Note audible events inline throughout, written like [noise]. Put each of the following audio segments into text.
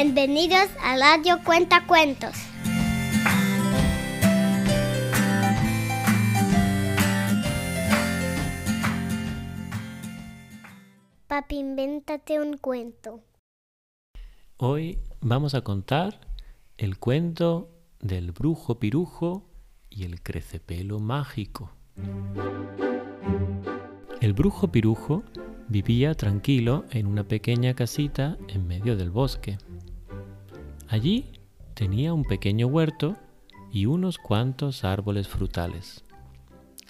Bienvenidos a Radio Cuenta Cuentos. Papi, invéntate un cuento. Hoy vamos a contar el cuento del brujo pirujo y el crecepelo mágico. El brujo pirujo vivía tranquilo en una pequeña casita en medio del bosque. Allí tenía un pequeño huerto y unos cuantos árboles frutales.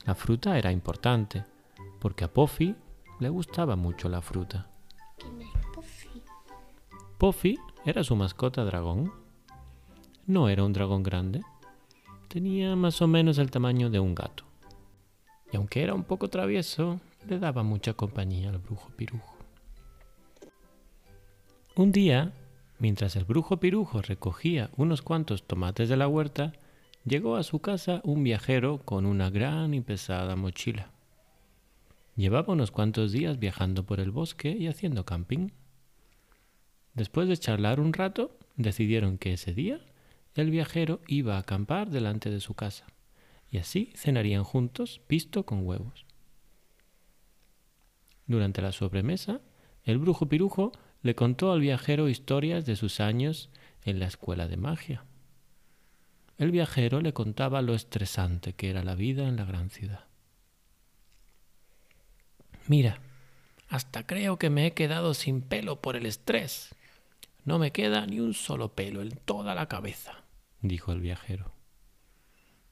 La fruta era importante, porque a Puffy le gustaba mucho la fruta. ¿Quién es Puffy? Puffy era su mascota dragón. No era un dragón grande, tenía más o menos el tamaño de un gato. Y aunque era un poco travieso, le daba mucha compañía al brujo pirujo. Un día, mientras el brujo pirujo recogía unos cuantos tomates de la huerta, llegó a su casa un viajero con una gran y pesada mochila. Llevaba unos cuantos días viajando por el bosque y haciendo camping. Después de charlar un rato, decidieron que ese día el viajero iba a acampar delante de su casa, y así cenarían juntos pisto con huevos. Durante la sobremesa, el brujo pirujo le contó al viajero historias de sus años en la escuela de magia. El viajero le contaba lo estresante que era la vida en la gran ciudad. Mira, hasta creo que me he quedado sin pelo por el estrés. No me queda ni un solo pelo en toda la cabeza, dijo el viajero.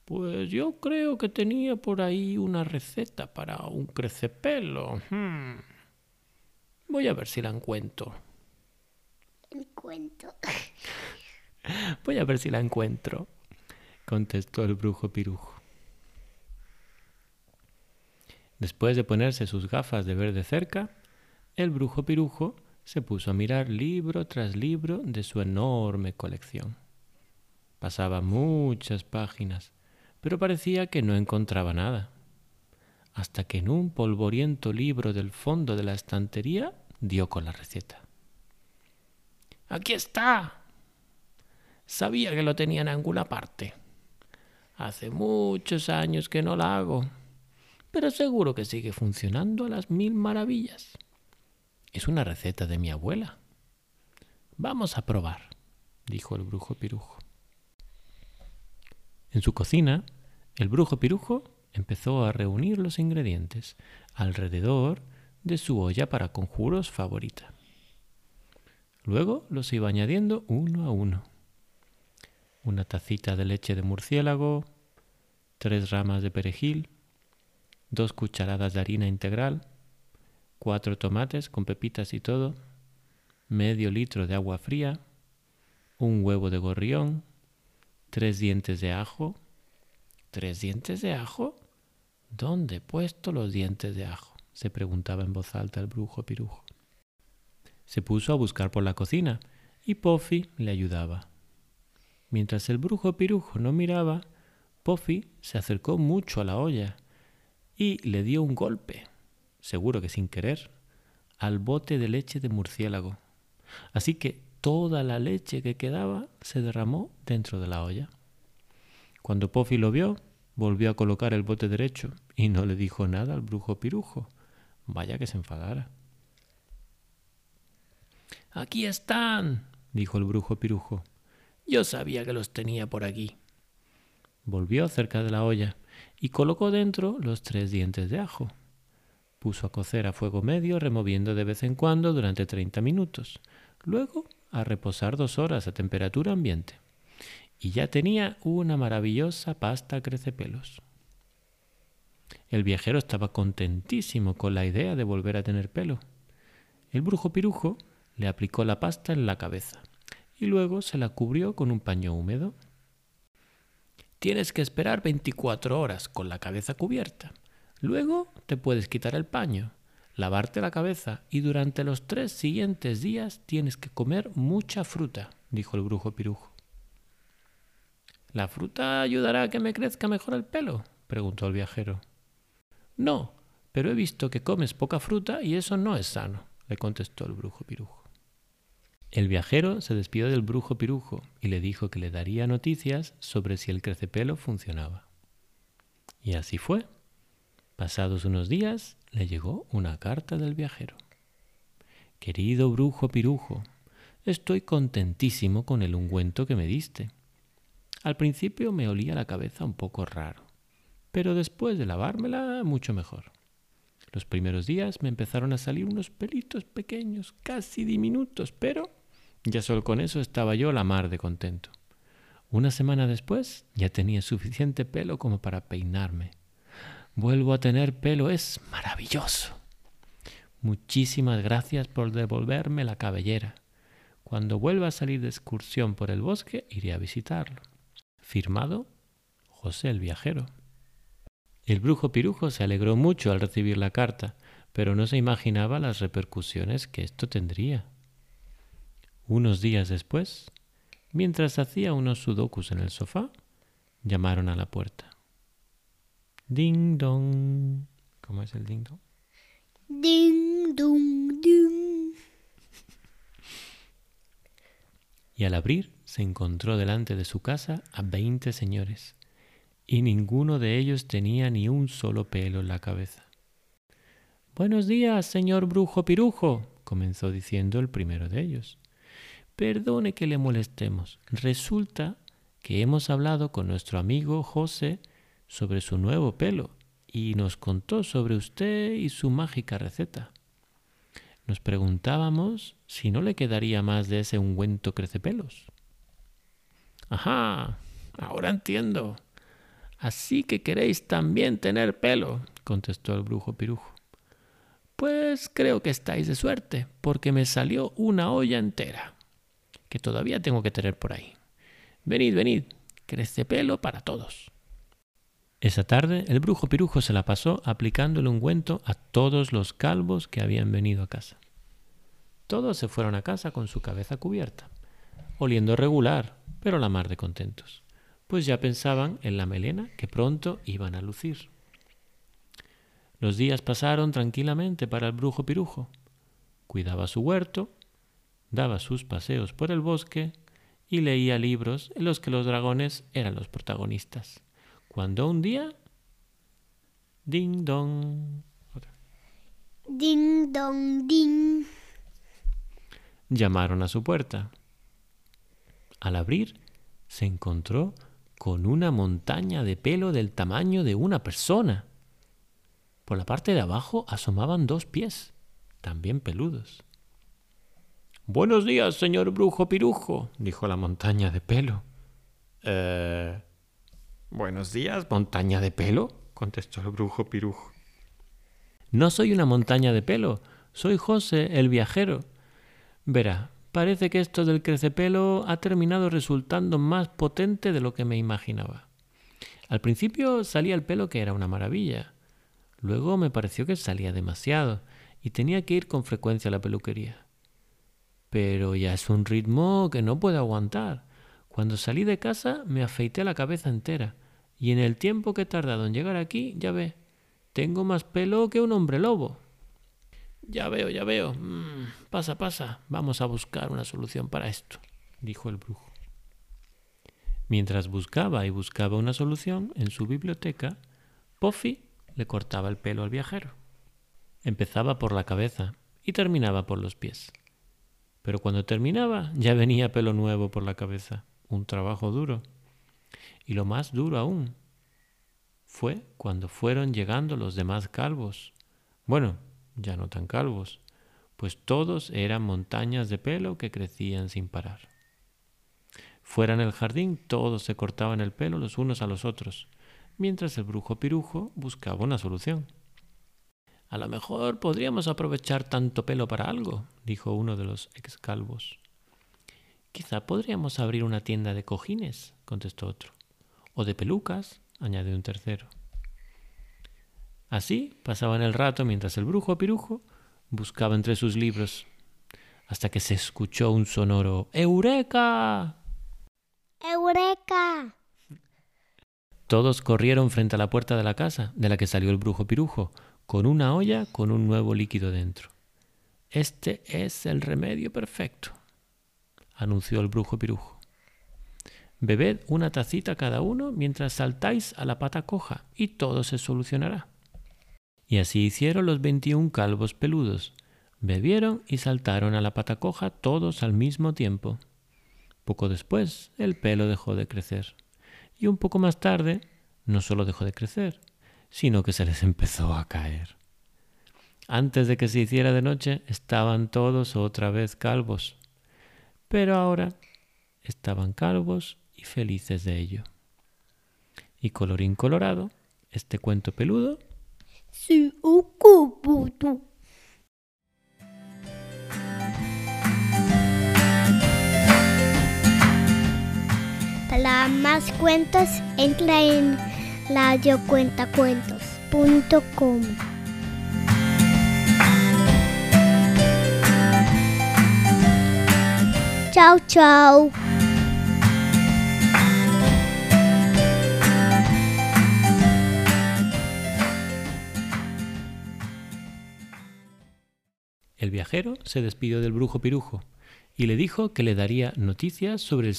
Pues yo creo que tenía por ahí una receta para un crecepelo. Hmm. Voy a ver si la encuentro. Cuento. [laughs] Voy a ver si la encuentro, contestó el brujo pirujo. Después de ponerse sus gafas de ver de cerca, el brujo pirujo se puso a mirar libro tras libro de su enorme colección. Pasaba muchas páginas, pero parecía que no encontraba nada, hasta que en un polvoriento libro del fondo de la estantería dio con la receta. Aquí está. Sabía que lo tenía en alguna parte. Hace muchos años que no la hago, pero seguro que sigue funcionando a las mil maravillas. Es una receta de mi abuela. Vamos a probar, dijo el brujo pirujo. En su cocina, el brujo pirujo empezó a reunir los ingredientes alrededor de su olla para conjuros favorita. Luego los iba añadiendo uno a uno. Una tacita de leche de murciélago, tres ramas de perejil, dos cucharadas de harina integral, cuatro tomates con pepitas y todo, medio litro de agua fría, un huevo de gorrión, tres dientes de ajo. ¿Tres dientes de ajo? ¿Dónde he puesto los dientes de ajo? se preguntaba en voz alta el brujo pirujo. Se puso a buscar por la cocina y Puffy le ayudaba. Mientras el brujo pirujo no miraba, Puffy se acercó mucho a la olla y le dio un golpe, seguro que sin querer, al bote de leche de murciélago. Así que toda la leche que quedaba se derramó dentro de la olla. Cuando Puffy lo vio, volvió a colocar el bote derecho y no le dijo nada al brujo pirujo. Vaya que se enfadara. Aquí están, dijo el brujo pirujo. Yo sabía que los tenía por aquí. Volvió cerca de la olla y colocó dentro los tres dientes de ajo. Puso a cocer a fuego medio, removiendo de vez en cuando durante treinta minutos. Luego a reposar dos horas a temperatura ambiente. Y ya tenía una maravillosa pasta crecepelos. El viajero estaba contentísimo con la idea de volver a tener pelo. El brujo pirujo le aplicó la pasta en la cabeza y luego se la cubrió con un paño húmedo. Tienes que esperar 24 horas con la cabeza cubierta. Luego te puedes quitar el paño, lavarte la cabeza y durante los tres siguientes días tienes que comer mucha fruta, dijo el brujo pirujo. ¿La fruta ayudará a que me crezca mejor el pelo? preguntó el viajero. No, pero he visto que comes poca fruta y eso no es sano, le contestó el brujo pirujo. El viajero se despidió del brujo pirujo y le dijo que le daría noticias sobre si el crecepelo funcionaba. Y así fue. Pasados unos días le llegó una carta del viajero. Querido brujo pirujo, estoy contentísimo con el ungüento que me diste. Al principio me olía la cabeza un poco raro, pero después de lavármela mucho mejor. Los primeros días me empezaron a salir unos pelitos pequeños, casi diminutos, pero ya solo con eso estaba yo la mar de contento. Una semana después ya tenía suficiente pelo como para peinarme. Vuelvo a tener pelo, es maravilloso. Muchísimas gracias por devolverme la cabellera. Cuando vuelva a salir de excursión por el bosque, iré a visitarlo. Firmado José el Viajero. El brujo pirujo se alegró mucho al recibir la carta, pero no se imaginaba las repercusiones que esto tendría. Unos días después, mientras hacía unos sudokus en el sofá, llamaron a la puerta. Ding dong. ¿Cómo es el ding dong? Ding, dong, ding. Y al abrir se encontró delante de su casa a veinte señores, y ninguno de ellos tenía ni un solo pelo en la cabeza. Buenos días, señor brujo pirujo, comenzó diciendo el primero de ellos. Perdone que le molestemos. Resulta que hemos hablado con nuestro amigo José sobre su nuevo pelo y nos contó sobre usted y su mágica receta. Nos preguntábamos si no le quedaría más de ese ungüento crecepelos. Ajá, ahora entiendo. Así que queréis también tener pelo, contestó el brujo pirujo. Pues creo que estáis de suerte, porque me salió una olla entera, que todavía tengo que tener por ahí. Venid, venid, crece pelo para todos. Esa tarde el brujo pirujo se la pasó aplicando el ungüento a todos los calvos que habían venido a casa. Todos se fueron a casa con su cabeza cubierta, oliendo regular, pero la mar de contentos, pues ya pensaban en la melena que pronto iban a lucir. Los días pasaron tranquilamente para el brujo pirujo. Cuidaba su huerto, daba sus paseos por el bosque y leía libros en los que los dragones eran los protagonistas cuando un día... Ding dong. Ding, dong, ding. Llamaron a su puerta. Al abrir, se encontró con una montaña de pelo del tamaño de una persona. Por la parte de abajo asomaban dos pies, también peludos. Buenos días, señor brujo pirujo, dijo la montaña de pelo. Eh, Buenos días, montaña de pelo, contestó el brujo pirujo. No soy una montaña de pelo, soy José el viajero. Verá, parece que esto del crecepelo ha terminado resultando más potente de lo que me imaginaba. Al principio salía el pelo que era una maravilla. Luego me pareció que salía demasiado y tenía que ir con frecuencia a la peluquería. Pero ya es un ritmo que no puedo aguantar. Cuando salí de casa me afeité la cabeza entera y en el tiempo que he tardado en llegar aquí, ya ve, tengo más pelo que un hombre lobo. Ya veo, ya veo. Mm, pasa, pasa. Vamos a buscar una solución para esto, dijo el brujo. Mientras buscaba y buscaba una solución en su biblioteca, Puffy le cortaba el pelo al viajero. Empezaba por la cabeza y terminaba por los pies. Pero cuando terminaba ya venía pelo nuevo por la cabeza un trabajo duro. Y lo más duro aún fue cuando fueron llegando los demás calvos. Bueno, ya no tan calvos, pues todos eran montañas de pelo que crecían sin parar. Fuera en el jardín todos se cortaban el pelo los unos a los otros, mientras el brujo pirujo buscaba una solución. A lo mejor podríamos aprovechar tanto pelo para algo, dijo uno de los ex calvos. Quizá podríamos abrir una tienda de cojines, contestó otro. O de pelucas, añadió un tercero. Así pasaban el rato mientras el brujo pirujo buscaba entre sus libros, hasta que se escuchó un sonoro ¡Eureka! ¡Eureka! Todos corrieron frente a la puerta de la casa, de la que salió el brujo pirujo, con una olla con un nuevo líquido dentro. Este es el remedio perfecto, anunció el brujo pirujo. Bebed una tacita cada uno mientras saltáis a la pata coja y todo se solucionará. Y así hicieron los veintiún calvos peludos. Bebieron y saltaron a la pata coja todos al mismo tiempo. Poco después el pelo dejó de crecer. Y un poco más tarde no solo dejó de crecer, sino que se les empezó a caer. Antes de que se hiciera de noche estaban todos otra vez calvos, pero ahora estaban calvos y felices de ello. Y colorín colorado, este cuento peludo Se acabó. Para más cuentos, entra en radiocuentacuentos.com. Chao, chao. El viajero se despidió del brujo pirujo y le dijo que le daría noticias sobre el...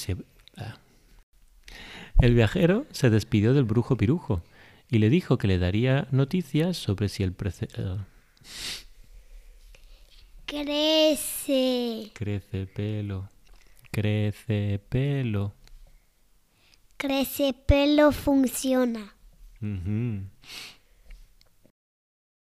El viajero se despidió del brujo pirujo y le dijo que le daría noticias sobre si el prece... ah, Crece, crece pelo, crece pelo. crece pelo funciona.